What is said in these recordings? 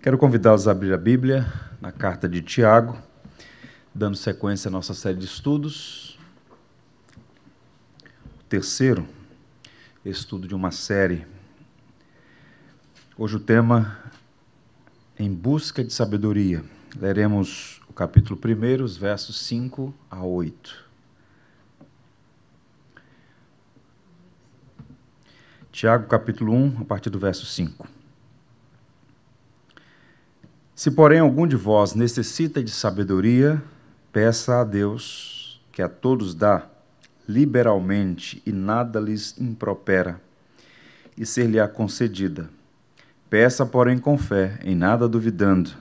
Quero convidá-los a abrir a Bíblia na carta de Tiago, dando sequência à nossa série de estudos. O terceiro estudo de uma série. Hoje o tema Em Busca de Sabedoria. Leremos o capítulo 1, os versos 5 a 8. Tiago, capítulo 1, a partir do verso 5. Se, porém, algum de vós necessita de sabedoria, peça a Deus, que a todos dá liberalmente e nada lhes impropera, e ser-lhe-á concedida. Peça, porém, com fé, em nada duvidando.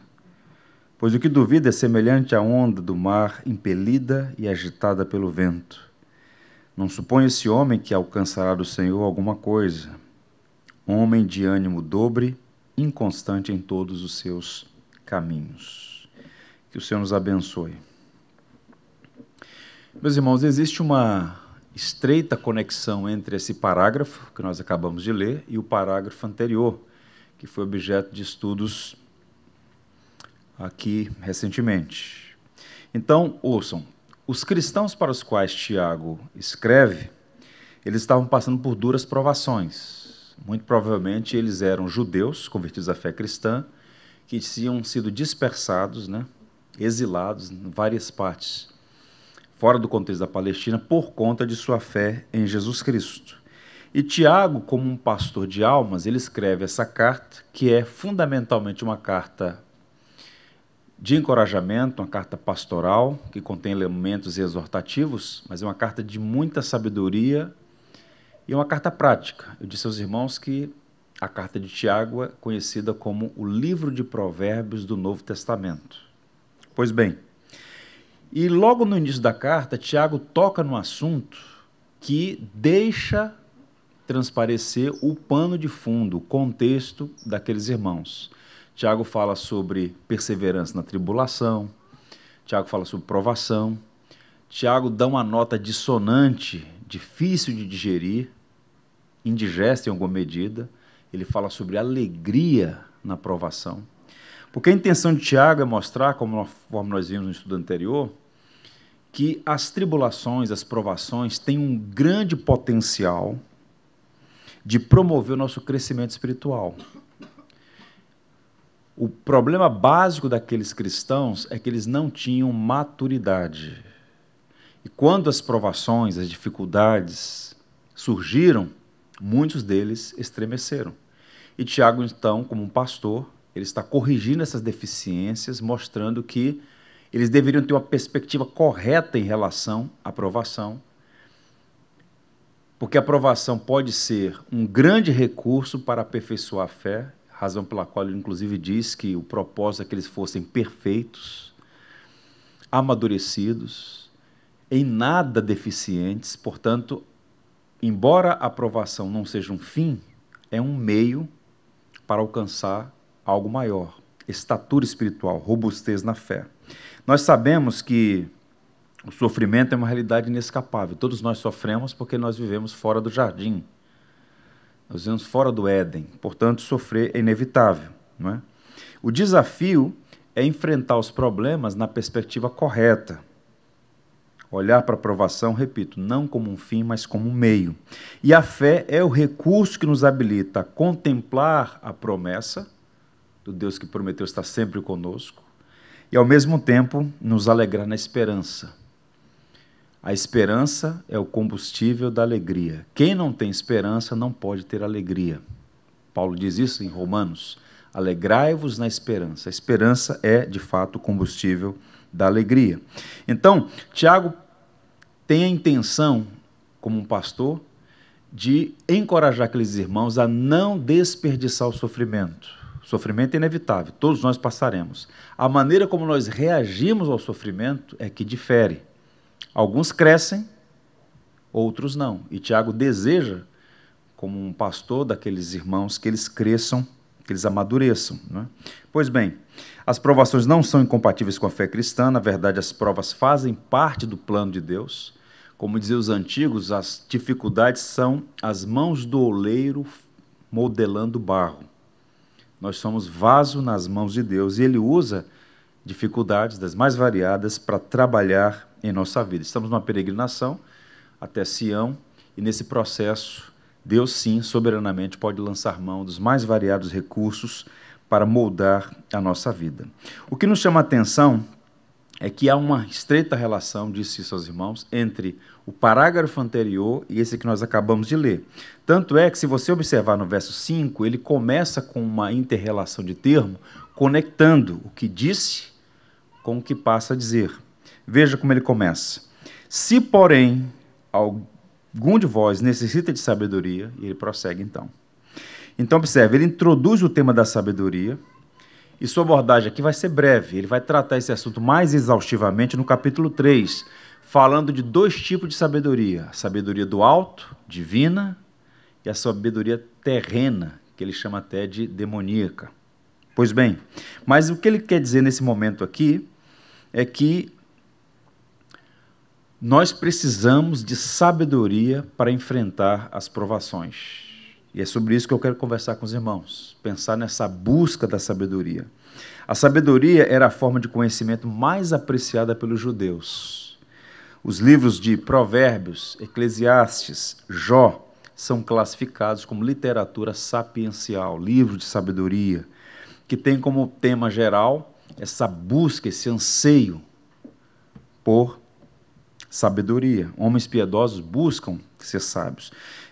Pois o que duvida é semelhante à onda do mar impelida e agitada pelo vento. Não suponha esse homem que alcançará do Senhor alguma coisa. Homem de ânimo dobre, inconstante em todos os seus caminhos. Que o Senhor nos abençoe. Meus irmãos, existe uma estreita conexão entre esse parágrafo que nós acabamos de ler e o parágrafo anterior, que foi objeto de estudos aqui recentemente. Então, ouçam, os cristãos para os quais Tiago escreve, eles estavam passando por duras provações. Muito provavelmente eles eram judeus convertidos à fé cristã que tinham sido dispersados, né, exilados em várias partes, fora do contexto da Palestina, por conta de sua fé em Jesus Cristo. E Tiago, como um pastor de almas, ele escreve essa carta, que é fundamentalmente uma carta de encorajamento, uma carta pastoral, que contém elementos exortativos, mas é uma carta de muita sabedoria e uma carta prática. Eu disse aos irmãos que a carta de Tiago é conhecida como o livro de provérbios do Novo Testamento. Pois bem, e logo no início da carta, Tiago toca no assunto que deixa transparecer o pano de fundo, o contexto daqueles irmãos. Tiago fala sobre perseverança na tribulação, Tiago fala sobre provação, Tiago dá uma nota dissonante, difícil de digerir, indigesta em alguma medida, ele fala sobre alegria na provação. Porque a intenção de Tiago é mostrar, como nós vimos no estudo anterior, que as tribulações, as provações têm um grande potencial de promover o nosso crescimento espiritual. O problema básico daqueles cristãos é que eles não tinham maturidade. E quando as provações, as dificuldades surgiram, muitos deles estremeceram. E Tiago, então, como um pastor, ele está corrigindo essas deficiências, mostrando que eles deveriam ter uma perspectiva correta em relação à aprovação, porque a aprovação pode ser um grande recurso para aperfeiçoar a fé, razão pela qual ele inclusive diz que o propósito é que eles fossem perfeitos, amadurecidos, em nada deficientes, portanto, embora a aprovação não seja um fim, é um meio para alcançar algo maior, estatura espiritual, robustez na fé. Nós sabemos que o sofrimento é uma realidade inescapável. Todos nós sofremos porque nós vivemos fora do jardim. Nós vivemos fora do Éden. Portanto, sofrer é inevitável. Não é? O desafio é enfrentar os problemas na perspectiva correta. Olhar para a provação, repito, não como um fim, mas como um meio. E a fé é o recurso que nos habilita a contemplar a promessa do Deus que prometeu estar sempre conosco e, ao mesmo tempo, nos alegrar na esperança. A esperança é o combustível da alegria. Quem não tem esperança não pode ter alegria. Paulo diz isso em Romanos. Alegrai-vos na esperança. A esperança é, de fato, o combustível da alegria. Então, Tiago tem a intenção, como um pastor, de encorajar aqueles irmãos a não desperdiçar o sofrimento. O sofrimento é inevitável, todos nós passaremos. A maneira como nós reagimos ao sofrimento é que difere. Alguns crescem, outros não. E Tiago deseja, como um pastor daqueles irmãos, que eles cresçam que eles amadureçam. Né? Pois bem, as provações não são incompatíveis com a fé cristã, na verdade, as provas fazem parte do plano de Deus. Como diziam os antigos, as dificuldades são as mãos do oleiro modelando barro. Nós somos vaso nas mãos de Deus e Ele usa dificuldades das mais variadas para trabalhar em nossa vida. Estamos numa peregrinação até Sião e nesse processo Deus sim soberanamente pode lançar mão dos mais variados recursos para moldar a nossa vida. O que nos chama a atenção é que há uma estreita relação, disse seus irmãos, entre o parágrafo anterior e esse que nós acabamos de ler. Tanto é que, se você observar no verso 5, ele começa com uma interrelação de termo, conectando o que disse com o que passa a dizer. Veja como ele começa. Se, porém, algum de vós necessita de sabedoria, e ele prossegue então. Então, observe, ele introduz o tema da sabedoria, e sua abordagem aqui vai ser breve. Ele vai tratar esse assunto mais exaustivamente no capítulo 3, falando de dois tipos de sabedoria: a sabedoria do alto, divina, e a sabedoria terrena, que ele chama até de demoníaca. Pois bem, mas o que ele quer dizer nesse momento aqui é que nós precisamos de sabedoria para enfrentar as provações. E é sobre isso que eu quero conversar com os irmãos, pensar nessa busca da sabedoria. A sabedoria era a forma de conhecimento mais apreciada pelos judeus. Os livros de Provérbios, Eclesiastes, Jó são classificados como literatura sapiencial, livro de sabedoria, que tem como tema geral essa busca, esse anseio por sabedoria. Homens piedosos buscam ser sábios.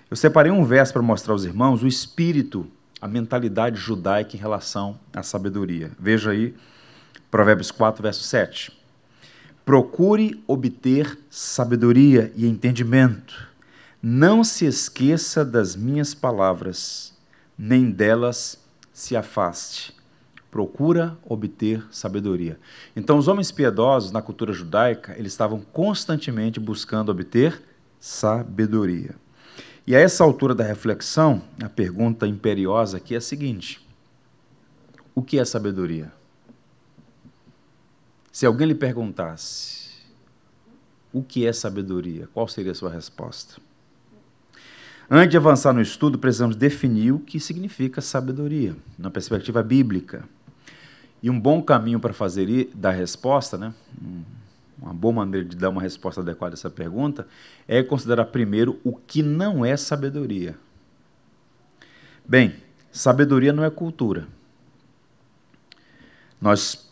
Eu separei um verso para mostrar aos irmãos o espírito, a mentalidade judaica em relação à sabedoria. Veja aí, Provérbios 4, verso 7. Procure obter sabedoria e entendimento. Não se esqueça das minhas palavras, nem delas se afaste. Procura obter sabedoria. Então, os homens piedosos na cultura judaica, eles estavam constantemente buscando obter sabedoria. E a essa altura da reflexão, a pergunta imperiosa aqui é a seguinte: o que é sabedoria? Se alguém lhe perguntasse o que é sabedoria, qual seria a sua resposta? Antes de avançar no estudo, precisamos definir o que significa sabedoria, na perspectiva bíblica. E um bom caminho para fazer da resposta, né? uma boa maneira de dar uma resposta adequada a essa pergunta é considerar primeiro o que não é sabedoria. Bem, sabedoria não é cultura. Nós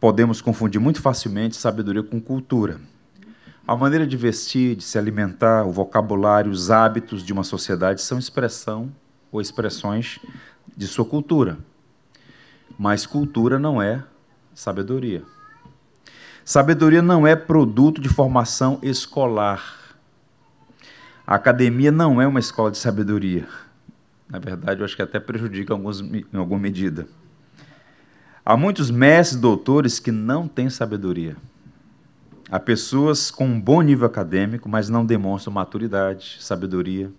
podemos confundir muito facilmente sabedoria com cultura. A maneira de vestir, de se alimentar, o vocabulário, os hábitos de uma sociedade são expressão ou expressões de sua cultura. Mas cultura não é sabedoria. Sabedoria não é produto de formação escolar. A academia não é uma escola de sabedoria. Na verdade, eu acho que até prejudica em alguma medida. Há muitos mestres doutores que não têm sabedoria. Há pessoas com um bom nível acadêmico, mas não demonstram maturidade, sabedoria.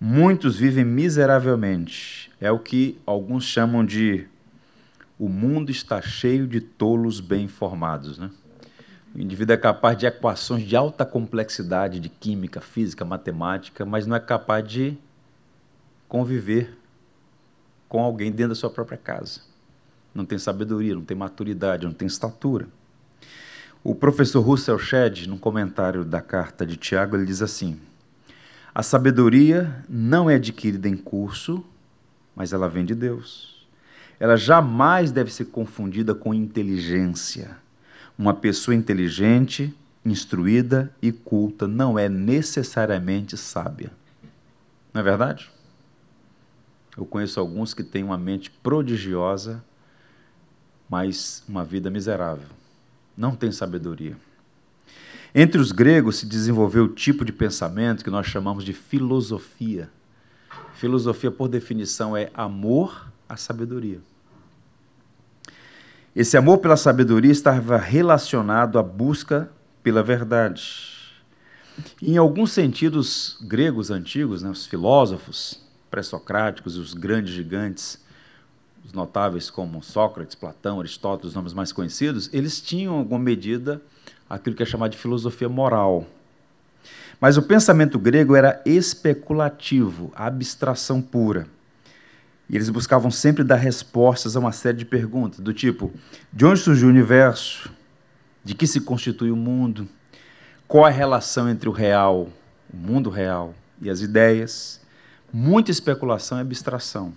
Muitos vivem miseravelmente. É o que alguns chamam de o mundo está cheio de tolos bem informados. Né? O indivíduo é capaz de equações de alta complexidade de química, física, matemática, mas não é capaz de conviver com alguém dentro da sua própria casa. Não tem sabedoria, não tem maturidade, não tem estatura. O professor Russell Shedd, num comentário da carta de Tiago, ele diz assim: A sabedoria não é adquirida em curso, mas ela vem de Deus ela jamais deve ser confundida com inteligência. Uma pessoa inteligente, instruída e culta não é necessariamente sábia. Não é verdade? Eu conheço alguns que têm uma mente prodigiosa, mas uma vida miserável. Não tem sabedoria. Entre os gregos se desenvolveu o tipo de pensamento que nós chamamos de filosofia. Filosofia, por definição, é amor a sabedoria. Esse amor pela sabedoria estava relacionado à busca pela verdade. Em alguns sentidos gregos antigos, né, os filósofos pré-socráticos, os grandes gigantes, os notáveis como Sócrates, Platão, Aristóteles, os nomes mais conhecidos, eles tinham alguma medida aquilo que é chamado de filosofia moral. Mas o pensamento grego era especulativo, abstração pura. E eles buscavam sempre dar respostas a uma série de perguntas, do tipo: de onde surgiu o universo? De que se constitui o mundo? Qual a relação entre o real, o mundo real e as ideias? Muita especulação e abstração.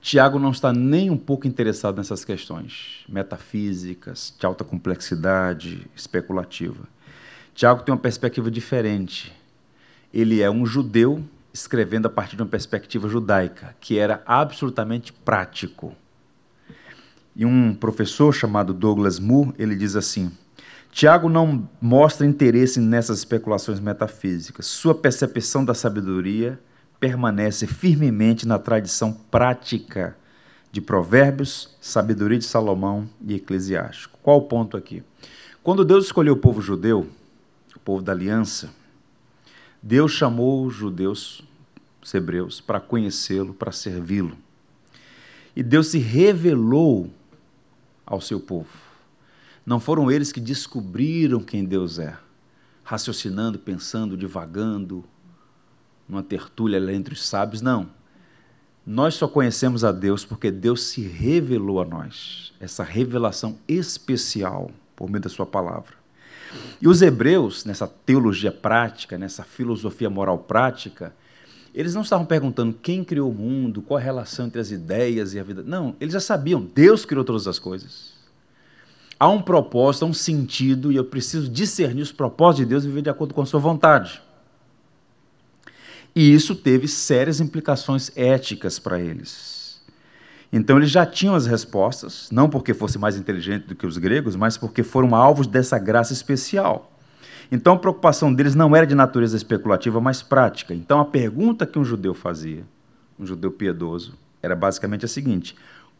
Tiago não está nem um pouco interessado nessas questões metafísicas, de alta complexidade, especulativa. Tiago tem uma perspectiva diferente. Ele é um judeu escrevendo a partir de uma perspectiva judaica, que era absolutamente prático. E um professor chamado Douglas Moore, ele diz assim: Tiago não mostra interesse nessas especulações metafísicas. Sua percepção da sabedoria permanece firmemente na tradição prática de Provérbios, sabedoria de Salomão e Eclesiástico. Qual o ponto aqui? Quando Deus escolheu o povo judeu, o povo da aliança, Deus chamou os judeus, os hebreus, para conhecê-lo, para servi-lo. E Deus se revelou ao seu povo. Não foram eles que descobriram quem Deus é, raciocinando, pensando, divagando, numa tertúlia entre os sábios, não. Nós só conhecemos a Deus porque Deus se revelou a nós, essa revelação especial por meio da Sua palavra. E os hebreus, nessa teologia prática, nessa filosofia moral prática, eles não estavam perguntando quem criou o mundo, qual a relação entre as ideias e a vida. Não, eles já sabiam, Deus criou todas as coisas. Há um propósito, há um sentido, e eu preciso discernir os propósitos de Deus e viver de acordo com a sua vontade. E isso teve sérias implicações éticas para eles. Então eles já tinham as respostas, não porque fosse mais inteligente do que os gregos, mas porque foram alvos dessa graça especial. Então a preocupação deles não era de natureza especulativa, mas prática. Então a pergunta que um judeu fazia, um judeu piedoso, era basicamente a seguinte: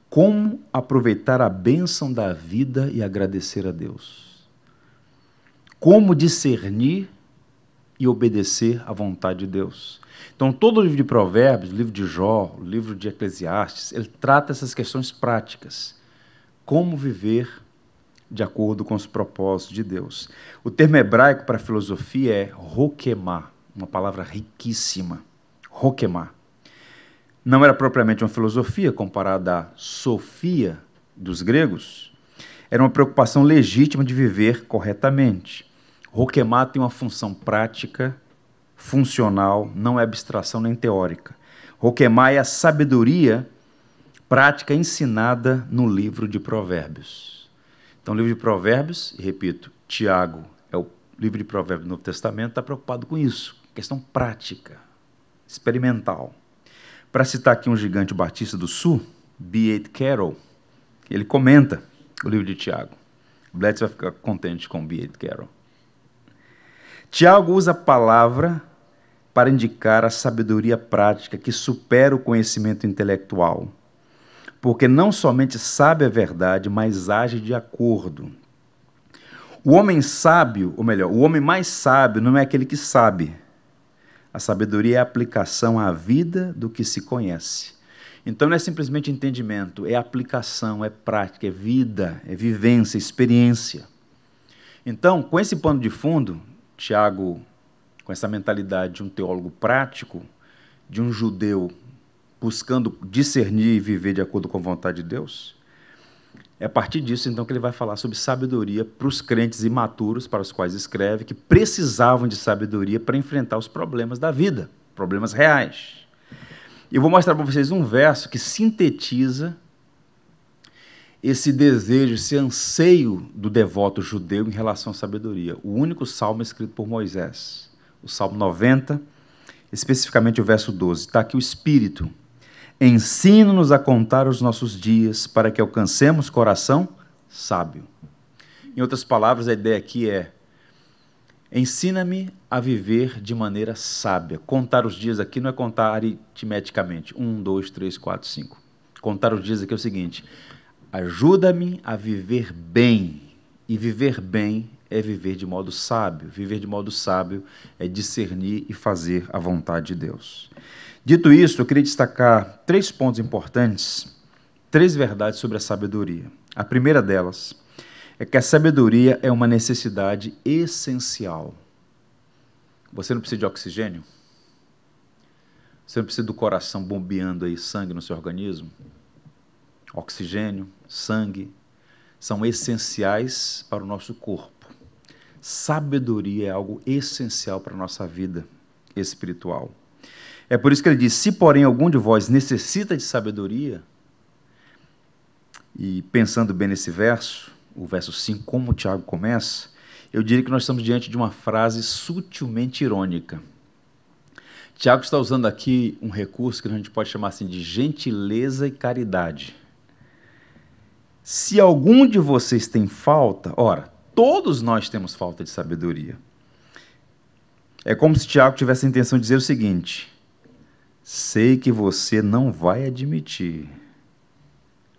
como aproveitar a bênção da vida e agradecer a Deus? Como discernir e obedecer à vontade de Deus. Então, todo o livro de Provérbios, o livro de Jó, o livro de Eclesiastes, ele trata essas questões práticas. Como viver de acordo com os propósitos de Deus. O termo hebraico para filosofia é rokemá, uma palavra riquíssima. Rokemá. Não era propriamente uma filosofia comparada à sofia dos gregos, era uma preocupação legítima de viver corretamente. Roquemar tem uma função prática, funcional, não é abstração nem teórica. Roquemar é a sabedoria prática ensinada no livro de Provérbios. Então, o livro de Provérbios, repito, Tiago é o livro de Provérbios do Novo Testamento, está preocupado com isso, questão prática, experimental. Para citar aqui um gigante batista do Sul, B.A. Carroll, ele comenta o livro de Tiago. O Bletz vai ficar contente com B.A. Carroll. Tiago usa a palavra para indicar a sabedoria prática que supera o conhecimento intelectual, porque não somente sabe a verdade, mas age de acordo. O homem sábio, ou melhor, o homem mais sábio não é aquele que sabe. A sabedoria é a aplicação à vida do que se conhece. Então não é simplesmente entendimento, é aplicação, é prática, é vida, é vivência, experiência. Então, com esse pano de fundo, Tiago, com essa mentalidade de um teólogo prático, de um judeu buscando discernir e viver de acordo com a vontade de Deus, é a partir disso então que ele vai falar sobre sabedoria para os crentes imaturos para os quais escreve, que precisavam de sabedoria para enfrentar os problemas da vida, problemas reais. Eu vou mostrar para vocês um verso que sintetiza esse desejo, esse anseio do devoto judeu em relação à sabedoria. O único salmo escrito por Moisés, o Salmo 90, especificamente o verso 12. Está aqui o Espírito. Ensina-nos a contar os nossos dias para que alcancemos coração sábio. Em outras palavras, a ideia aqui é: ensina-me a viver de maneira sábia. Contar os dias aqui não é contar aritmeticamente. Um, dois, três, quatro, cinco. Contar os dias aqui é o seguinte: Ajuda-me a viver bem. E viver bem é viver de modo sábio. Viver de modo sábio é discernir e fazer a vontade de Deus. Dito isso, eu queria destacar três pontos importantes, três verdades sobre a sabedoria. A primeira delas é que a sabedoria é uma necessidade essencial. Você não precisa de oxigênio? Você não precisa do coração bombeando aí sangue no seu organismo. Oxigênio, sangue, são essenciais para o nosso corpo. Sabedoria é algo essencial para a nossa vida espiritual. É por isso que ele diz: se porém algum de vós necessita de sabedoria, e pensando bem nesse verso, o verso 5, como o Tiago começa, eu diria que nós estamos diante de uma frase sutilmente irônica. Tiago está usando aqui um recurso que a gente pode chamar assim de gentileza e caridade. Se algum de vocês tem falta, ora, todos nós temos falta de sabedoria. É como se Tiago tivesse a intenção de dizer o seguinte: sei que você não vai admitir,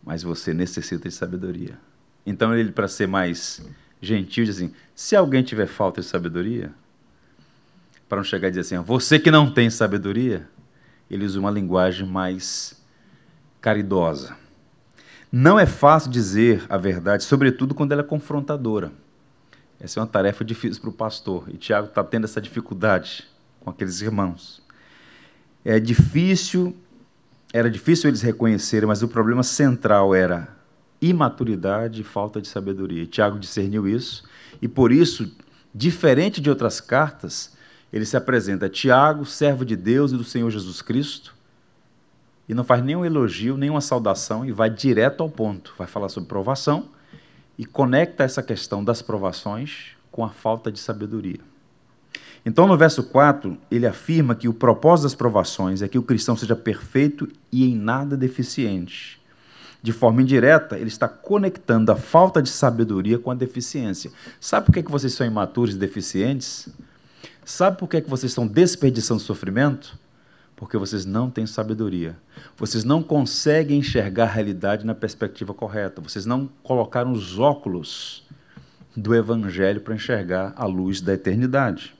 mas você necessita de sabedoria. Então ele, para ser mais gentil, diz assim: se alguém tiver falta de sabedoria, para não chegar e dizer assim, você que não tem sabedoria, ele usa uma linguagem mais caridosa. Não é fácil dizer a verdade, sobretudo quando ela é confrontadora. Essa é uma tarefa difícil para o pastor, e Tiago está tendo essa dificuldade com aqueles irmãos. É difícil, era difícil eles reconhecerem, mas o problema central era imaturidade e falta de sabedoria. E Tiago discerniu isso, e por isso, diferente de outras cartas, ele se apresenta Tiago, servo de Deus e do Senhor Jesus Cristo, e não faz nenhum elogio, nenhuma saudação, e vai direto ao ponto. Vai falar sobre provação e conecta essa questão das provações com a falta de sabedoria. Então, no verso 4, ele afirma que o propósito das provações é que o cristão seja perfeito e em nada deficiente. De forma indireta, ele está conectando a falta de sabedoria com a deficiência. Sabe por que vocês são imaturos e deficientes? Sabe por que, é que vocês estão desperdiçando sofrimento? Porque vocês não têm sabedoria. Vocês não conseguem enxergar a realidade na perspectiva correta. Vocês não colocaram os óculos do Evangelho para enxergar a luz da eternidade.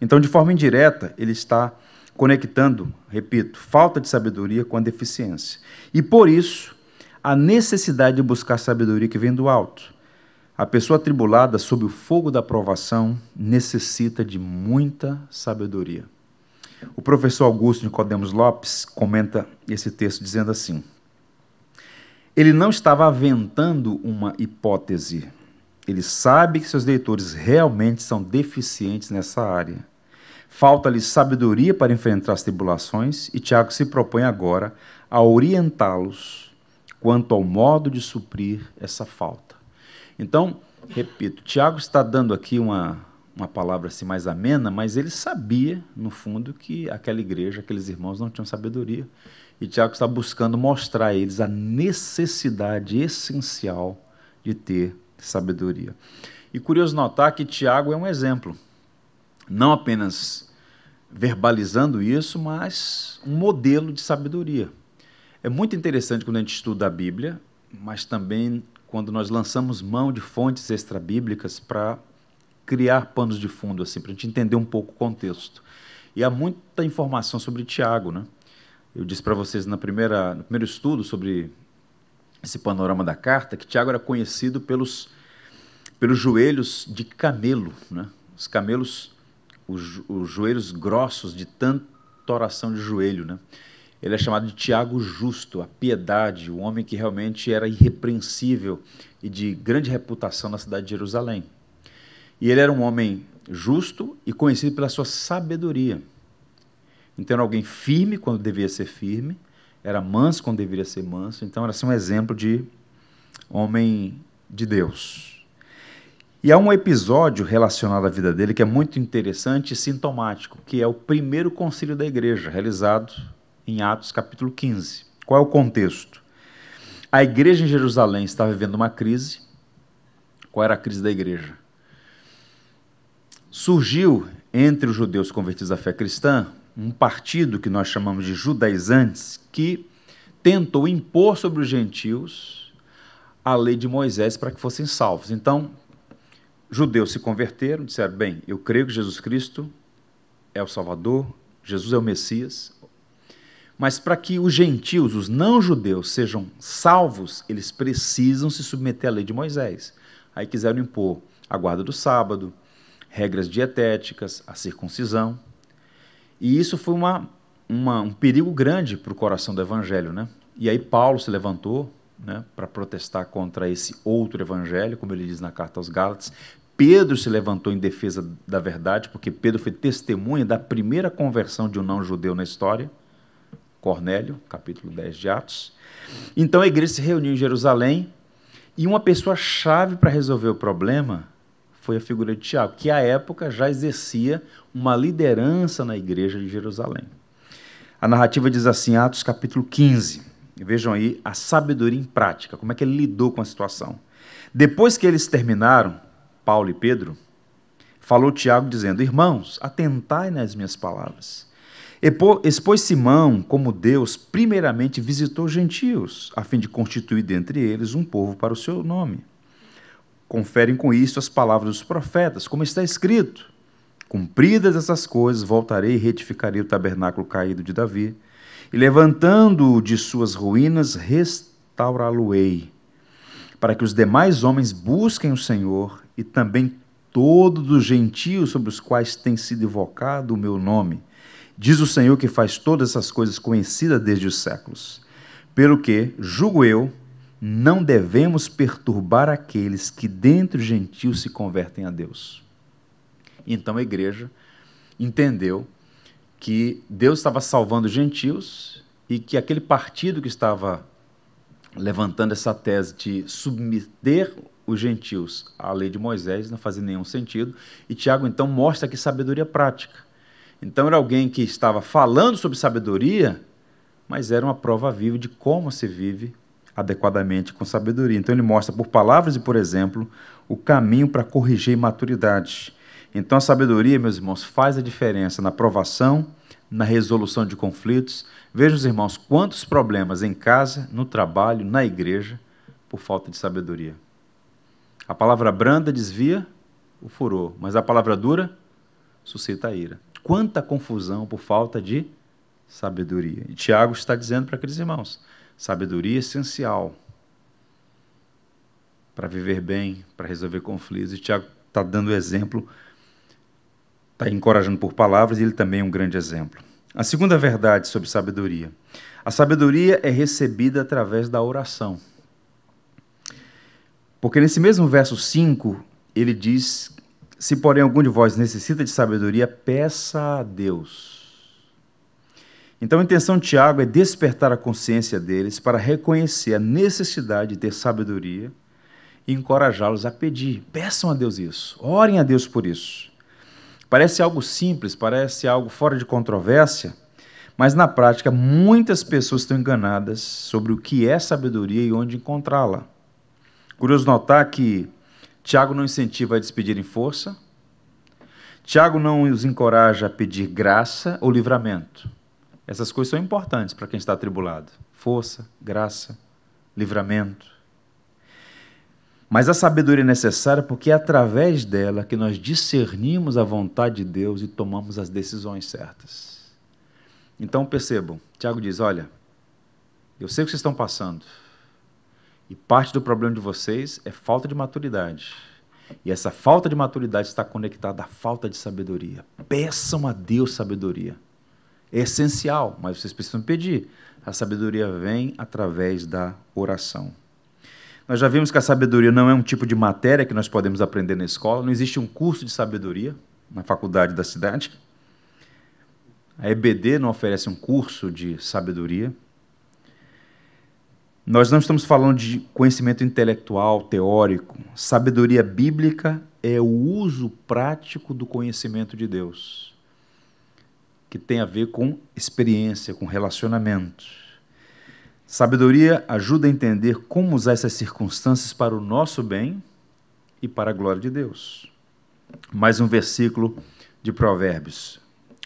Então, de forma indireta, ele está conectando, repito, falta de sabedoria com a deficiência. E por isso, a necessidade de buscar sabedoria que vem do alto. A pessoa atribulada sob o fogo da provação necessita de muita sabedoria. O professor Augusto Nicodemos Lopes comenta esse texto dizendo assim: Ele não estava aventando uma hipótese. Ele sabe que seus leitores realmente são deficientes nessa área. Falta-lhes sabedoria para enfrentar as tribulações e Tiago se propõe agora a orientá-los quanto ao modo de suprir essa falta. Então, repito, Tiago está dando aqui uma, uma palavra assim mais amena, mas ele sabia, no fundo, que aquela igreja, aqueles irmãos não tinham sabedoria. E Tiago está buscando mostrar a eles a necessidade essencial de ter sabedoria. E curioso notar que Tiago é um exemplo, não apenas verbalizando isso, mas um modelo de sabedoria. É muito interessante quando a gente estuda a Bíblia, mas também quando nós lançamos mão de fontes extrabíblicas para criar panos de fundo, assim, para a gente entender um pouco o contexto. E há muita informação sobre Tiago, né? Eu disse para vocês na primeira, no primeiro estudo sobre esse panorama da carta que Tiago era conhecido pelos, pelos joelhos de camelo, né? Os camelos, os, os joelhos grossos de tanta oração de joelho, né? Ele é chamado de Tiago Justo, a piedade, o homem que realmente era irrepreensível e de grande reputação na cidade de Jerusalém. E ele era um homem justo e conhecido pela sua sabedoria. Então era alguém firme quando devia ser firme, era manso quando deveria ser manso, então era assim, um exemplo de homem de Deus. E há um episódio relacionado à vida dele que é muito interessante e sintomático, que é o primeiro concílio da igreja, realizado em Atos capítulo 15. Qual é o contexto? A igreja em Jerusalém estava vivendo uma crise. Qual era a crise da igreja? Surgiu entre os judeus convertidos à fé cristã um partido que nós chamamos de judaizantes que tentou impor sobre os gentios a lei de Moisés para que fossem salvos. Então, judeus se converteram, disseram: bem, eu creio que Jesus Cristo é o Salvador, Jesus é o Messias, mas para que os gentios, os não-judeus, sejam salvos, eles precisam se submeter à lei de Moisés. Aí quiseram impor a guarda do sábado, regras dietéticas, a circuncisão. E isso foi uma, uma, um perigo grande para o coração do evangelho, né? E aí Paulo se levantou né, para protestar contra esse outro evangelho, como ele diz na carta aos Gálatas. Pedro se levantou em defesa da verdade, porque Pedro foi testemunha da primeira conversão de um não-judeu na história, Cornélio, capítulo 10 de Atos. Então a igreja se reuniu em Jerusalém e uma pessoa chave para resolver o problema foi a figura de Tiago, que à época já exercia uma liderança na igreja de Jerusalém. A narrativa diz assim, Atos capítulo 15. Vejam aí a sabedoria em prática, como é que ele lidou com a situação. Depois que eles terminaram, Paulo e Pedro, falou Tiago dizendo: Irmãos, atentai nas minhas palavras. Expôs Simão como Deus primeiramente visitou gentios, a fim de constituir dentre eles um povo para o seu nome. Conferem com isso as palavras dos profetas, como está escrito: Cumpridas essas coisas, voltarei e retificarei o tabernáculo caído de Davi, e levantando-o de suas ruínas, restaurá-lo-ei, para que os demais homens busquem o Senhor e também todos os gentios sobre os quais tem sido invocado o meu nome. Diz o Senhor que faz todas essas coisas conhecidas desde os séculos. Pelo que, julgo eu, não devemos perturbar aqueles que dentre os gentios se convertem a Deus. Então a igreja entendeu que Deus estava salvando os gentios e que aquele partido que estava levantando essa tese de submeter os gentios à lei de Moisés não fazia nenhum sentido. E Tiago então mostra aqui sabedoria prática. Então era alguém que estava falando sobre sabedoria, mas era uma prova viva de como se vive adequadamente com sabedoria. Então ele mostra por palavras e por exemplo o caminho para corrigir imaturidade. Então a sabedoria, meus irmãos, faz a diferença na aprovação, na resolução de conflitos. Vejam, os irmãos, quantos problemas em casa, no trabalho, na igreja, por falta de sabedoria. A palavra branda desvia o furor, mas a palavra dura suscita a ira. Quanta confusão por falta de sabedoria. E Tiago está dizendo para aqueles irmãos: sabedoria essencial para viver bem, para resolver conflitos. E Tiago está dando exemplo, está encorajando por palavras, e ele também é um grande exemplo. A segunda verdade sobre sabedoria: a sabedoria é recebida através da oração. Porque nesse mesmo verso 5, ele diz: Se porém algum de vós necessita de sabedoria, peça a Deus. Então a intenção de Tiago é despertar a consciência deles para reconhecer a necessidade de ter sabedoria e encorajá-los a pedir. Peçam a Deus isso, orem a Deus por isso. Parece algo simples, parece algo fora de controvérsia, mas na prática muitas pessoas estão enganadas sobre o que é sabedoria e onde encontrá-la. Curioso notar que Tiago não incentiva a despedir em força, Tiago não os encoraja a pedir graça ou livramento. Essas coisas são importantes para quem está atribulado: força, graça, livramento. Mas a sabedoria é necessária porque é através dela que nós discernimos a vontade de Deus e tomamos as decisões certas. Então percebam, Tiago diz: Olha, eu sei o que vocês estão passando. E parte do problema de vocês é falta de maturidade. E essa falta de maturidade está conectada à falta de sabedoria. Peçam a Deus sabedoria. É essencial, mas vocês precisam pedir. A sabedoria vem através da oração. Nós já vimos que a sabedoria não é um tipo de matéria que nós podemos aprender na escola, não existe um curso de sabedoria na faculdade da cidade. A EBD não oferece um curso de sabedoria. Nós não estamos falando de conhecimento intelectual, teórico. Sabedoria bíblica é o uso prático do conhecimento de Deus, que tem a ver com experiência, com relacionamento. Sabedoria ajuda a entender como usar essas circunstâncias para o nosso bem e para a glória de Deus. Mais um versículo de Provérbios.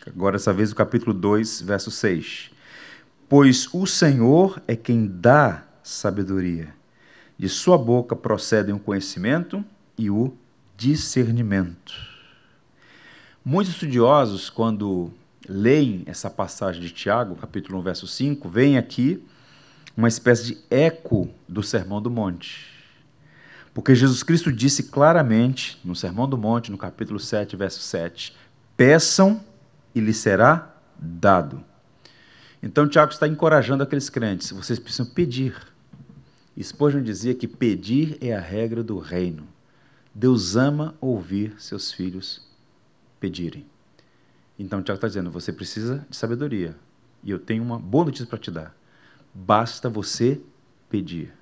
Agora, dessa vez, o capítulo 2, verso 6. Pois o Senhor é quem dá sabedoria. De sua boca procedem o conhecimento e o discernimento. Muitos estudiosos, quando leem essa passagem de Tiago, capítulo 1, verso 5, veem aqui uma espécie de eco do Sermão do Monte. Porque Jesus Cristo disse claramente no Sermão do Monte, no capítulo 7, verso 7, peçam e lhes será dado. Então, Tiago está encorajando aqueles crentes: vocês precisam pedir. Spurgeon dizia que pedir é a regra do reino. Deus ama ouvir seus filhos pedirem. Então, Tiago está dizendo: você precisa de sabedoria. E eu tenho uma boa notícia para te dar. Basta você pedir.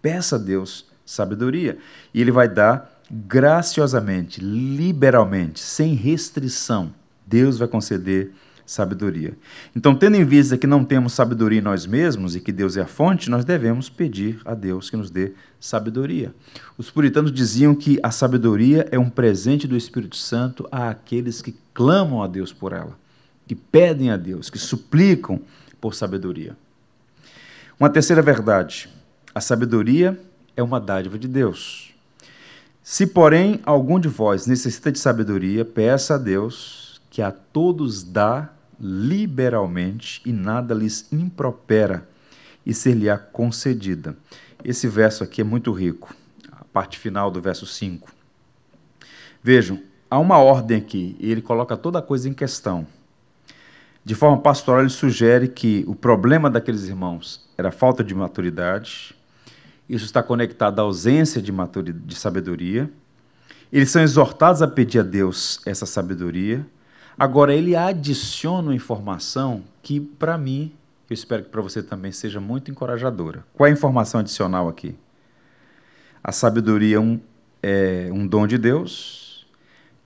Peça a Deus sabedoria. E Ele vai dar graciosamente, liberalmente, sem restrição. Deus vai conceder sabedoria. Então, tendo em vista que não temos sabedoria em nós mesmos e que Deus é a fonte, nós devemos pedir a Deus que nos dê sabedoria. Os puritanos diziam que a sabedoria é um presente do Espírito Santo àqueles que clamam a Deus por ela, que pedem a Deus, que suplicam por sabedoria. Uma terceira verdade: a sabedoria é uma dádiva de Deus. Se, porém, algum de vós necessita de sabedoria, peça a Deus, que a todos dá liberalmente e nada lhes impropera, e ser-lhe-á concedida. Esse verso aqui é muito rico, a parte final do verso 5. Vejam, há uma ordem aqui, e ele coloca toda a coisa em questão. De forma pastoral, ele sugere que o problema daqueles irmãos era a falta de maturidade, isso está conectado à ausência de, maturidade, de sabedoria. Eles são exortados a pedir a Deus essa sabedoria Agora, ele adiciona uma informação que, para mim, eu espero que para você também seja muito encorajadora. Qual é a informação adicional aqui? A sabedoria é um, é um dom de Deus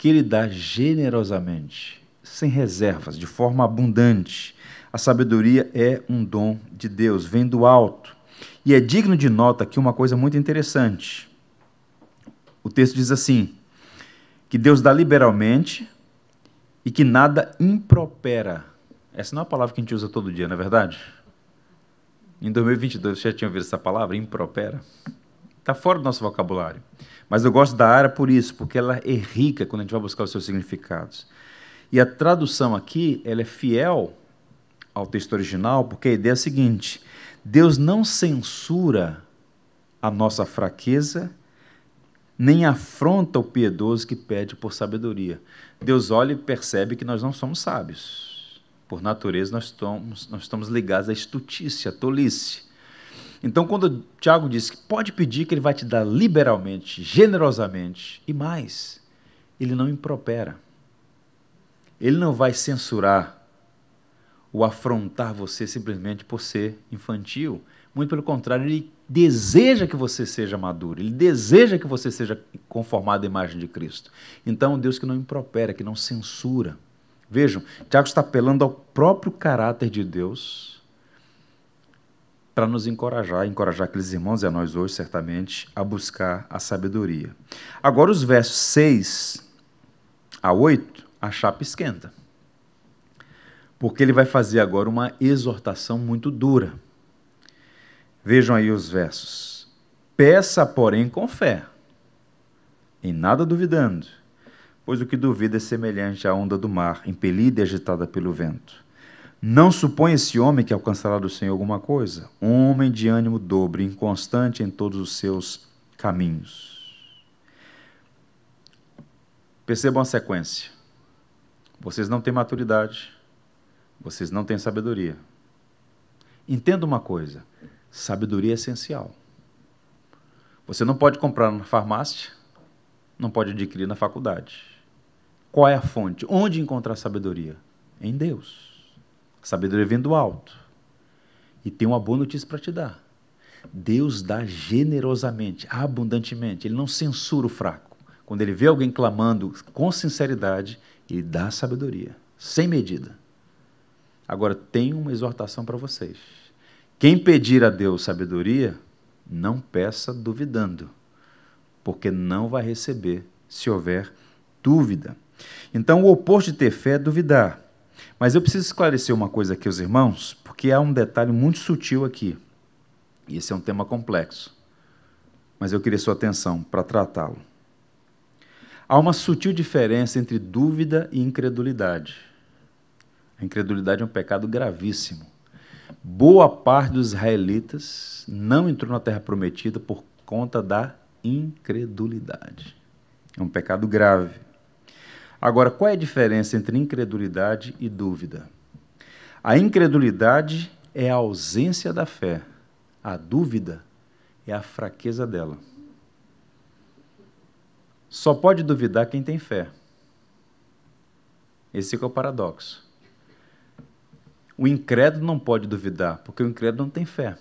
que ele dá generosamente, sem reservas, de forma abundante. A sabedoria é um dom de Deus, vem do alto. E é digno de nota aqui uma coisa muito interessante. O texto diz assim: que Deus dá liberalmente e que nada impropera. Essa não é uma palavra que a gente usa todo dia, não é verdade? Em 2022 você já tinha ouvido essa palavra, impropera? Está fora do nosso vocabulário. Mas eu gosto da área por isso, porque ela é rica quando a gente vai buscar os seus significados. E a tradução aqui, ela é fiel ao texto original, porque a ideia é a seguinte: Deus não censura a nossa fraqueza nem afronta o piedoso que pede por sabedoria. Deus olha e percebe que nós não somos sábios. Por natureza, nós estamos, nós estamos ligados à estutícia, à tolice. Então, quando Tiago diz que pode pedir que ele vai te dar liberalmente, generosamente e mais, ele não impropera. Ele não vai censurar ou afrontar você simplesmente por ser infantil. Muito pelo contrário, ele deseja que você seja maduro, ele deseja que você seja conformado à imagem de Cristo. Então, Deus que não impropera, que não censura. Vejam, Tiago está apelando ao próprio caráter de Deus para nos encorajar, encorajar aqueles irmãos e a nós hoje, certamente, a buscar a sabedoria. Agora, os versos 6 a 8, a chapa esquenta. Porque ele vai fazer agora uma exortação muito dura. Vejam aí os versos. Peça, porém, com fé, em nada duvidando, pois o que duvida é semelhante à onda do mar, impelida e agitada pelo vento. Não supõe esse homem que alcançará do Senhor alguma coisa, homem de ânimo dobre, inconstante em todos os seus caminhos. Percebam a sequência. Vocês não têm maturidade, vocês não têm sabedoria. Entenda uma coisa: Sabedoria é essencial. Você não pode comprar na farmácia, não pode adquirir na faculdade. Qual é a fonte? Onde encontrar sabedoria? Em Deus. Sabedoria vem do alto. E tem uma boa notícia para te dar. Deus dá generosamente, abundantemente. Ele não censura o fraco. Quando ele vê alguém clamando com sinceridade, ele dá sabedoria, sem medida. Agora, tem uma exortação para vocês. Quem pedir a Deus sabedoria, não peça duvidando, porque não vai receber se houver dúvida. Então, o oposto de ter fé é duvidar. Mas eu preciso esclarecer uma coisa aqui aos irmãos, porque há um detalhe muito sutil aqui. E esse é um tema complexo. Mas eu queria sua atenção para tratá-lo. Há uma sutil diferença entre dúvida e incredulidade. A incredulidade é um pecado gravíssimo. Boa parte dos israelitas não entrou na terra prometida por conta da incredulidade. É um pecado grave. Agora, qual é a diferença entre incredulidade e dúvida? A incredulidade é a ausência da fé. A dúvida é a fraqueza dela. Só pode duvidar quem tem fé. Esse é o paradoxo. O incrédulo não pode duvidar, porque o incrédulo não tem fé.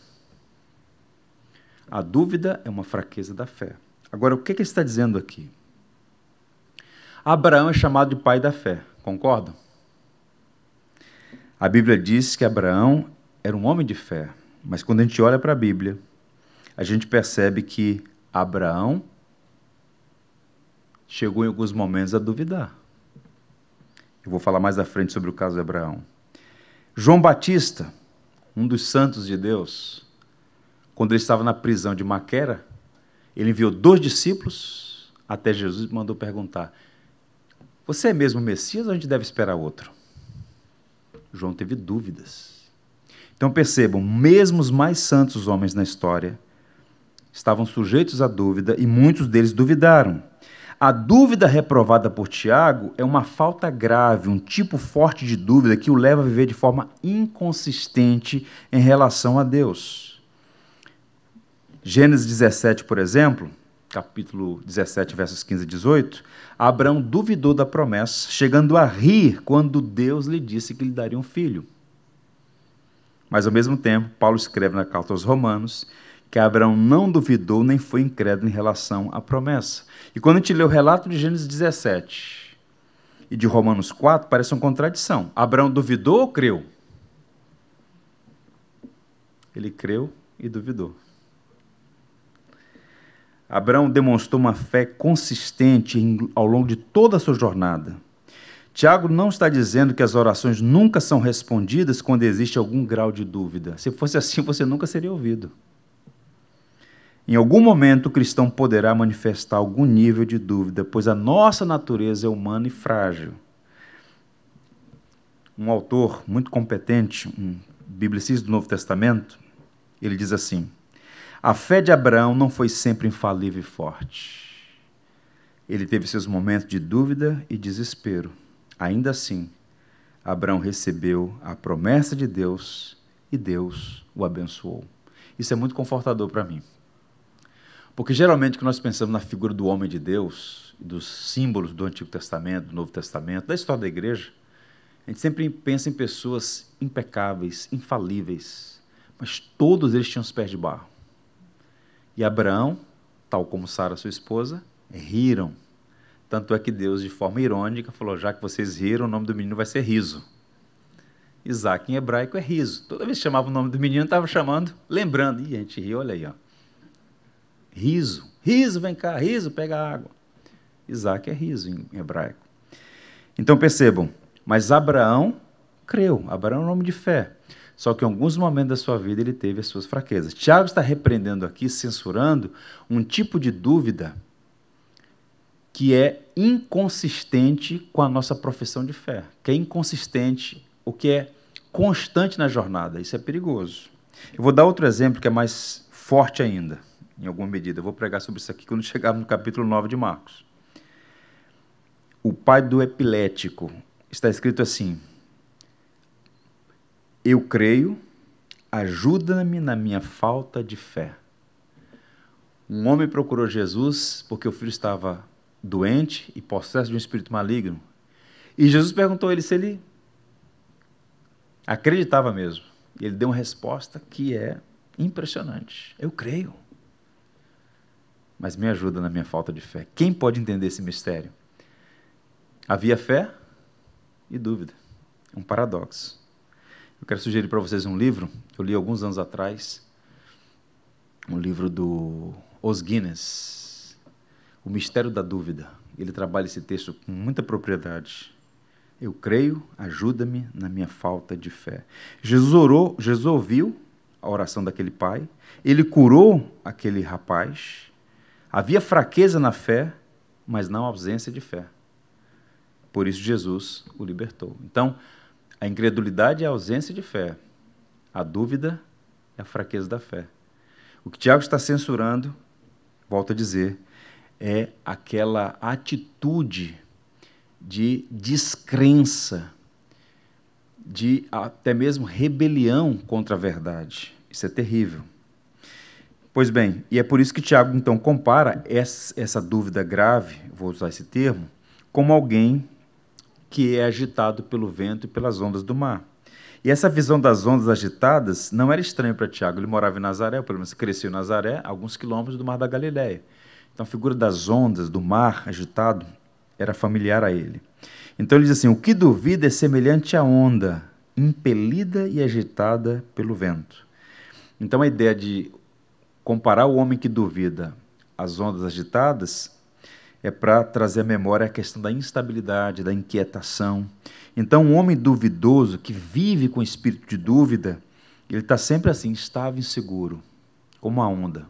A dúvida é uma fraqueza da fé. Agora, o que, ele está dizendo aqui? Abraão é chamado de pai da fé, concordam? A Bíblia diz que Abraão era um homem de fé, mas quando a gente olha para a Bíblia, a gente percebe que Abraão chegou em alguns momentos a duvidar. Eu vou falar mais à frente sobre o caso de Abraão. João Batista, um dos santos de Deus, quando ele estava na prisão de Maquera, ele enviou dois discípulos até Jesus e mandou perguntar: Você é mesmo o Messias ou a gente deve esperar outro? João teve dúvidas. Então percebam, mesmo os mais santos homens na história estavam sujeitos à dúvida e muitos deles duvidaram. A dúvida reprovada por Tiago é uma falta grave, um tipo forte de dúvida que o leva a viver de forma inconsistente em relação a Deus. Gênesis 17, por exemplo, capítulo 17, versos 15 e 18, Abraão duvidou da promessa, chegando a rir quando Deus lhe disse que lhe daria um filho. Mas, ao mesmo tempo, Paulo escreve na carta aos Romanos que Abraão não duvidou nem foi incrédulo em relação à promessa. E quando a gente lê o relato de Gênesis 17 e de Romanos 4, parece uma contradição. Abraão duvidou ou creu? Ele creu e duvidou. Abraão demonstrou uma fé consistente ao longo de toda a sua jornada. Tiago não está dizendo que as orações nunca são respondidas quando existe algum grau de dúvida. Se fosse assim, você nunca seria ouvido. Em algum momento, o cristão poderá manifestar algum nível de dúvida, pois a nossa natureza é humana e frágil. Um autor muito competente, um biblicista do Novo Testamento, ele diz assim: A fé de Abraão não foi sempre infalível e forte. Ele teve seus momentos de dúvida e desespero. Ainda assim, Abraão recebeu a promessa de Deus e Deus o abençoou. Isso é muito confortador para mim. Porque geralmente que nós pensamos na figura do homem de Deus, dos símbolos do Antigo Testamento, do Novo Testamento, da história da igreja, a gente sempre pensa em pessoas impecáveis, infalíveis, mas todos eles tinham os pés de barro. E Abraão, tal como Sara, sua esposa, riram. Tanto é que Deus, de forma irônica, falou: já que vocês riram, o nome do menino vai ser riso. Isaac em hebraico é riso. Toda vez que chamava o nome do menino, estava chamando, lembrando. E a gente riu, olha aí, ó. Riso. Riso, vem cá, riso, pega água. Isaac é riso em hebraico. Então percebam, mas Abraão creu. Abraão é um nome de fé. Só que em alguns momentos da sua vida ele teve as suas fraquezas. Tiago está repreendendo aqui, censurando, um tipo de dúvida que é inconsistente com a nossa profissão de fé, que é inconsistente, o que é constante na jornada. Isso é perigoso. Eu vou dar outro exemplo que é mais forte ainda em alguma medida. Eu vou pregar sobre isso aqui quando chegar no capítulo 9 de Marcos. O pai do epilético. Está escrito assim: Eu creio, ajuda-me na minha falta de fé. Um homem procurou Jesus porque o filho estava doente e possesso de um espírito maligno. E Jesus perguntou a ele se ele acreditava mesmo. E ele deu uma resposta que é impressionante. Eu creio mas me ajuda na minha falta de fé. Quem pode entender esse mistério? Havia fé e dúvida. Um paradoxo. Eu quero sugerir para vocês um livro que eu li alguns anos atrás, um livro do Os Guinness, O Mistério da Dúvida. Ele trabalha esse texto com muita propriedade. Eu creio, ajuda-me na minha falta de fé. Jesus orou, Jesus ouviu a oração daquele pai, ele curou aquele rapaz, Havia fraqueza na fé, mas não ausência de fé. Por isso Jesus o libertou. Então, a incredulidade é a ausência de fé. A dúvida é a fraqueza da fé. O que Tiago está censurando, volto a dizer, é aquela atitude de descrença, de até mesmo rebelião contra a verdade. Isso é terrível. Pois bem, e é por isso que Tiago então compara essa, essa dúvida grave, vou usar esse termo, como alguém que é agitado pelo vento e pelas ondas do mar. E essa visão das ondas agitadas não era estranha para Tiago. Ele morava em Nazaré, pelo menos cresceu em Nazaré, alguns quilômetros do mar da Galileia. Então a figura das ondas, do mar agitado, era familiar a ele. Então ele diz assim: o que duvida é semelhante à onda, impelida e agitada pelo vento. Então a ideia de comparar o homem que duvida às ondas agitadas é para trazer à memória a questão da instabilidade, da inquietação. Então, um homem duvidoso que vive com espírito de dúvida, ele está sempre assim, estável inseguro, como a onda.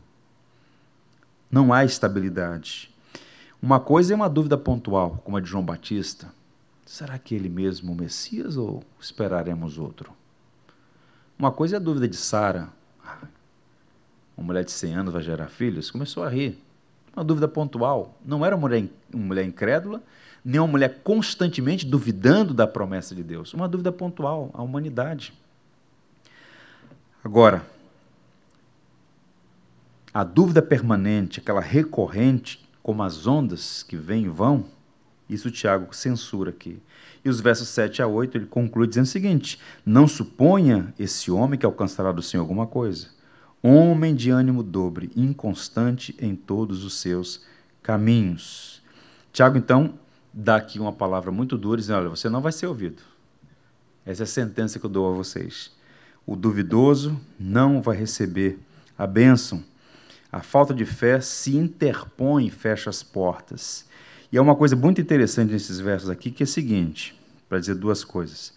Não há estabilidade. Uma coisa é uma dúvida pontual, como a de João Batista. Será que ele mesmo o Messias ou esperaremos outro? Uma coisa é a dúvida de Sara. Uma mulher de 100 anos vai gerar filhos? Começou a rir. Uma dúvida pontual. Não era uma mulher, uma mulher incrédula, nem uma mulher constantemente duvidando da promessa de Deus. Uma dúvida pontual, a humanidade. Agora, a dúvida permanente, aquela recorrente, como as ondas que vêm e vão, isso Tiago censura aqui. E os versos 7 a 8 ele conclui dizendo o seguinte: Não suponha esse homem que alcançará do Senhor alguma coisa. Homem de ânimo dobre, inconstante em todos os seus caminhos. Tiago, então, dá aqui uma palavra muito dura, dizendo: Olha, você não vai ser ouvido. Essa é a sentença que eu dou a vocês. O duvidoso não vai receber a bênção. A falta de fé se interpõe e fecha as portas. E é uma coisa muito interessante nesses versos aqui, que é o seguinte, para dizer duas coisas.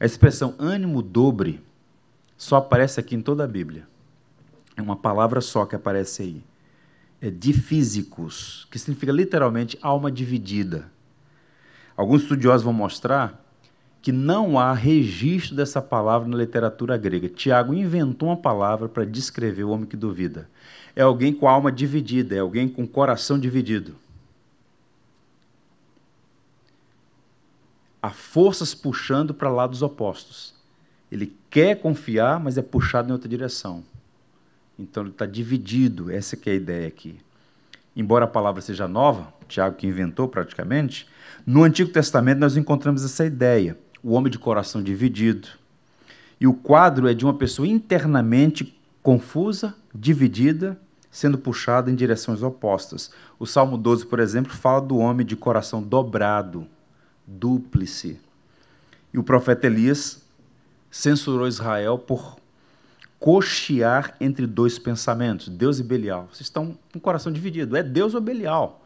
A expressão ânimo dobre só aparece aqui em toda a Bíblia. É uma palavra só que aparece aí. É difísicos, que significa literalmente alma dividida. Alguns estudiosos vão mostrar que não há registro dessa palavra na literatura grega. Tiago inventou uma palavra para descrever o homem que duvida. É alguém com a alma dividida, é alguém com o coração dividido. Há forças puxando para lados opostos. Ele quer confiar, mas é puxado em outra direção. Então ele está dividido, essa que é a ideia aqui. Embora a palavra seja nova, Tiago que inventou praticamente, no Antigo Testamento nós encontramos essa ideia o homem de coração dividido. E o quadro é de uma pessoa internamente confusa, dividida, sendo puxada em direções opostas. O Salmo 12, por exemplo, fala do homem de coração dobrado, dúplice. E o profeta Elias censurou Israel por cochear entre dois pensamentos, Deus e Belial. Vocês estão com o coração dividido, é Deus ou Belial?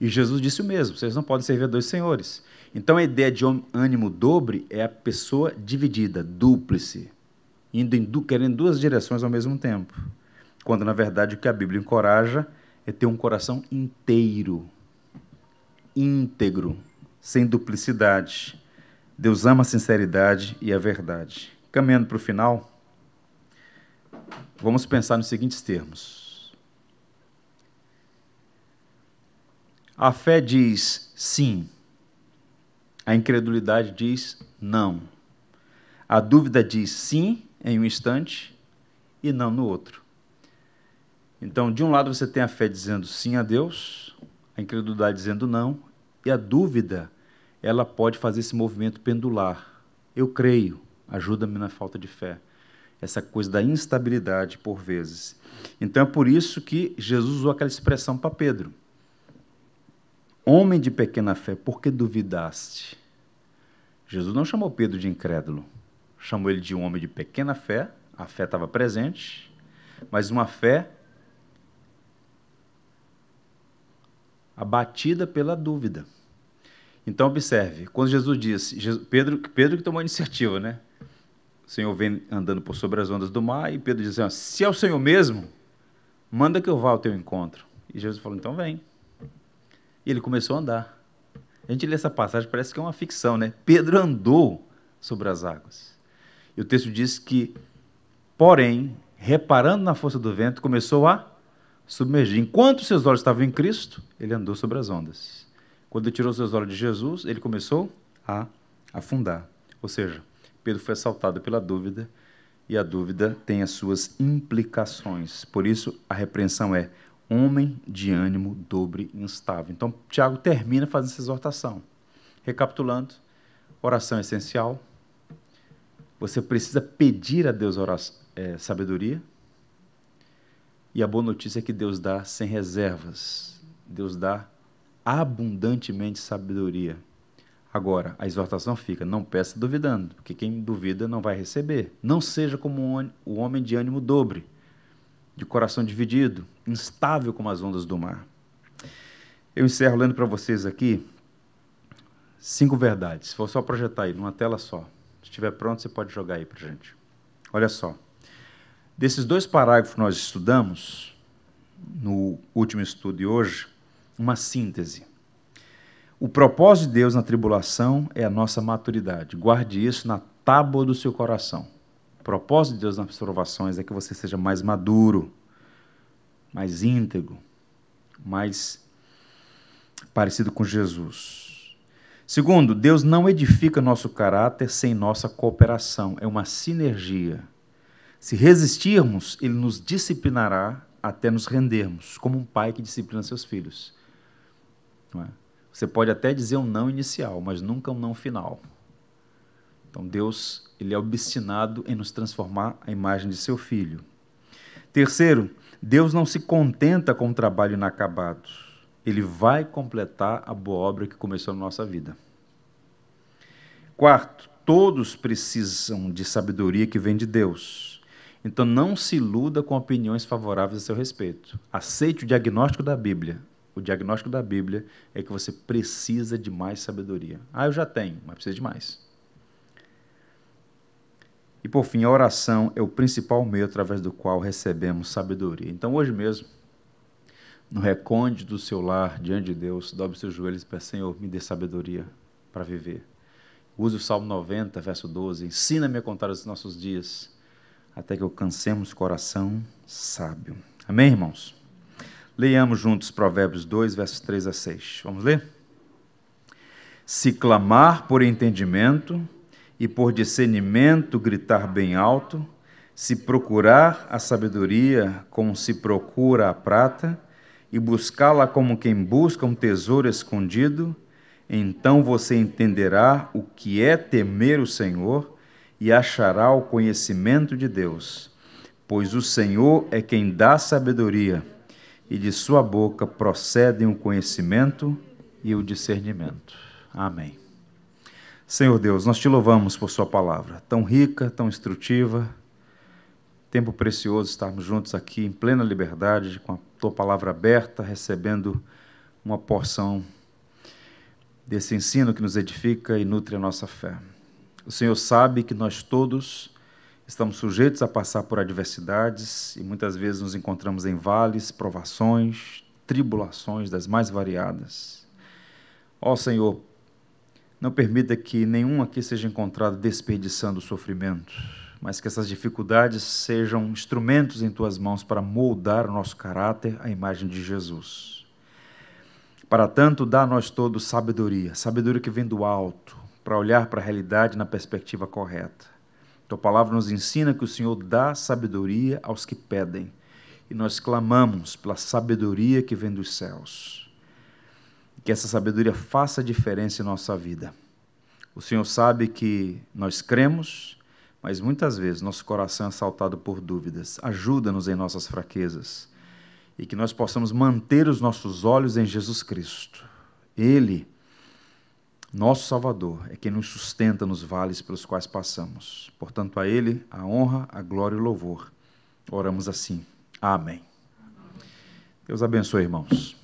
E Jesus disse o mesmo: vocês não podem servir a dois senhores. Então a ideia de ânimo dobre é a pessoa dividida, dúplice, indo em, querendo duas direções ao mesmo tempo. Quando na verdade o que a Bíblia encoraja é ter um coração inteiro, íntegro, sem duplicidade. Deus ama a sinceridade e a verdade. Caminhando para o final, vamos pensar nos seguintes termos. A fé diz sim a incredulidade diz não. A dúvida diz sim em um instante e não no outro. Então, de um lado você tem a fé dizendo sim a Deus, a incredulidade dizendo não, e a dúvida, ela pode fazer esse movimento pendular. Eu creio, ajuda-me na falta de fé. Essa coisa da instabilidade por vezes. Então é por isso que Jesus usou aquela expressão para Pedro. Homem de pequena fé, por que duvidaste? Jesus não chamou Pedro de incrédulo, chamou ele de um homem de pequena fé, a fé estava presente, mas uma fé abatida pela dúvida. Então observe, quando Jesus disse, Pedro, Pedro que tomou a iniciativa, né? O Senhor vem andando por sobre as ondas do mar e Pedro diz assim, se é o Senhor mesmo, manda que eu vá ao teu encontro. E Jesus falou, então vem. E ele começou a andar. A gente lê essa passagem, parece que é uma ficção, né? Pedro andou sobre as águas. E o texto diz que, porém, reparando na força do vento, começou a submergir. Enquanto seus olhos estavam em Cristo, ele andou sobre as ondas. Quando ele tirou seus olhos de Jesus, ele começou a afundar. Ou seja, Pedro foi assaltado pela dúvida e a dúvida tem as suas implicações. Por isso, a repreensão é homem de ânimo dobre e instável. Então, Tiago termina fazendo essa exortação. Recapitulando, oração é essencial. Você precisa pedir a Deus oração, é, sabedoria. E a boa notícia é que Deus dá sem reservas. Deus dá abundantemente sabedoria. Agora, a exortação fica: não peça duvidando, porque quem duvida não vai receber. Não seja como o homem de ânimo dobre, de coração dividido, instável como as ondas do mar. Eu encerro lendo para vocês aqui cinco verdades. Vou só projetar aí, numa tela só. Se estiver pronto, você pode jogar aí para gente. Olha só. Desses dois parágrafos que nós estudamos, no último estudo de hoje, uma síntese. O propósito de Deus na tribulação é a nossa maturidade. Guarde isso na tábua do seu coração. O propósito de Deus nas provações é que você seja mais maduro, mais íntegro, mais parecido com Jesus. Segundo, Deus não edifica nosso caráter sem nossa cooperação. É uma sinergia. Se resistirmos, Ele nos disciplinará até nos rendermos, como um pai que disciplina seus filhos. Não é? Você pode até dizer um não inicial, mas nunca um não final. Então Deus, ele é obstinado em nos transformar à imagem de seu filho. Terceiro, Deus não se contenta com o trabalho inacabado. Ele vai completar a boa obra que começou na nossa vida. Quarto, todos precisam de sabedoria que vem de Deus. Então não se iluda com opiniões favoráveis a seu respeito. Aceite o diagnóstico da Bíblia o diagnóstico da Bíblia é que você precisa de mais sabedoria. Ah, eu já tenho, mas precisa de mais. E por fim, a oração é o principal meio através do qual recebemos sabedoria. Então, hoje mesmo, no recôndito do seu lar, diante de Deus, dobre seus joelhos e peça, Senhor, me dê sabedoria para viver. Use o Salmo 90, verso 12. Ensina-me a contar os nossos dias, até que alcancemos coração sábio. Amém, irmãos? Leiamos juntos Provérbios 2, versos 3 a 6. Vamos ler? Se clamar por entendimento e por discernimento gritar bem alto, se procurar a sabedoria como se procura a prata, e buscá-la como quem busca um tesouro escondido, então você entenderá o que é temer o Senhor e achará o conhecimento de Deus, pois o Senhor é quem dá sabedoria e de sua boca procedem o conhecimento e o discernimento. Amém. Senhor Deus, nós te louvamos por Sua palavra, tão rica, tão instrutiva. Tempo precioso estarmos juntos aqui em plena liberdade, com a Tua palavra aberta, recebendo uma porção desse ensino que nos edifica e nutre a nossa fé. O Senhor sabe que nós todos Estamos sujeitos a passar por adversidades e muitas vezes nos encontramos em vales, provações, tribulações das mais variadas. Ó Senhor, não permita que nenhum aqui seja encontrado desperdiçando o sofrimento, mas que essas dificuldades sejam instrumentos em tuas mãos para moldar o nosso caráter à imagem de Jesus. Para tanto, dá a nós todos sabedoria, sabedoria que vem do alto, para olhar para a realidade na perspectiva correta tua palavra nos ensina que o Senhor dá sabedoria aos que pedem, e nós clamamos pela sabedoria que vem dos céus. Que essa sabedoria faça diferença em nossa vida. O Senhor sabe que nós cremos, mas muitas vezes nosso coração é assaltado por dúvidas. Ajuda-nos em nossas fraquezas e que nós possamos manter os nossos olhos em Jesus Cristo. Ele nosso Salvador é quem nos sustenta nos vales pelos quais passamos. Portanto, a Ele a honra, a glória e o louvor. Oramos assim. Amém. Deus abençoe, irmãos.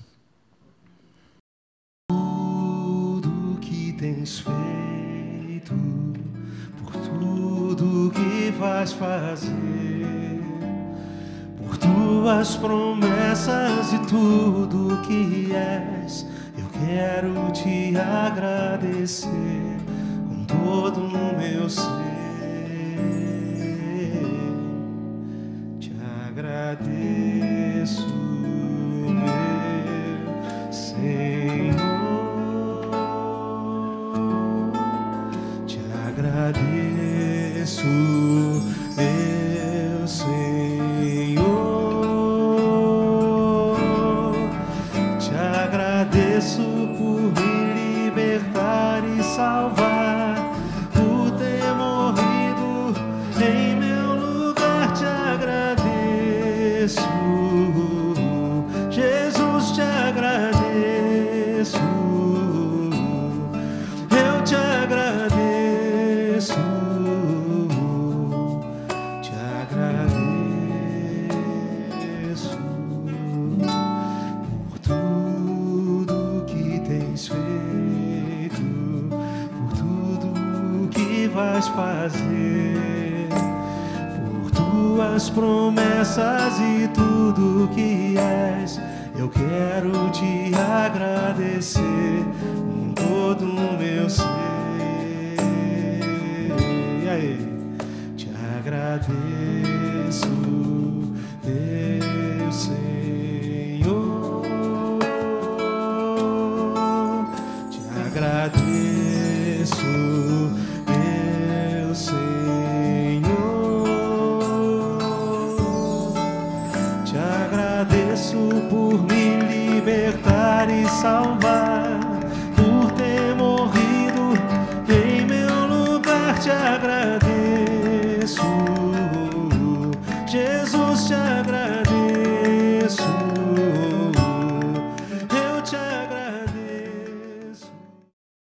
Tudo que tens feito, por tudo que vais fazer, por tuas promessas e tudo que és Quero te agradecer com todo o meu ser. Te agradeço, meu Senhor.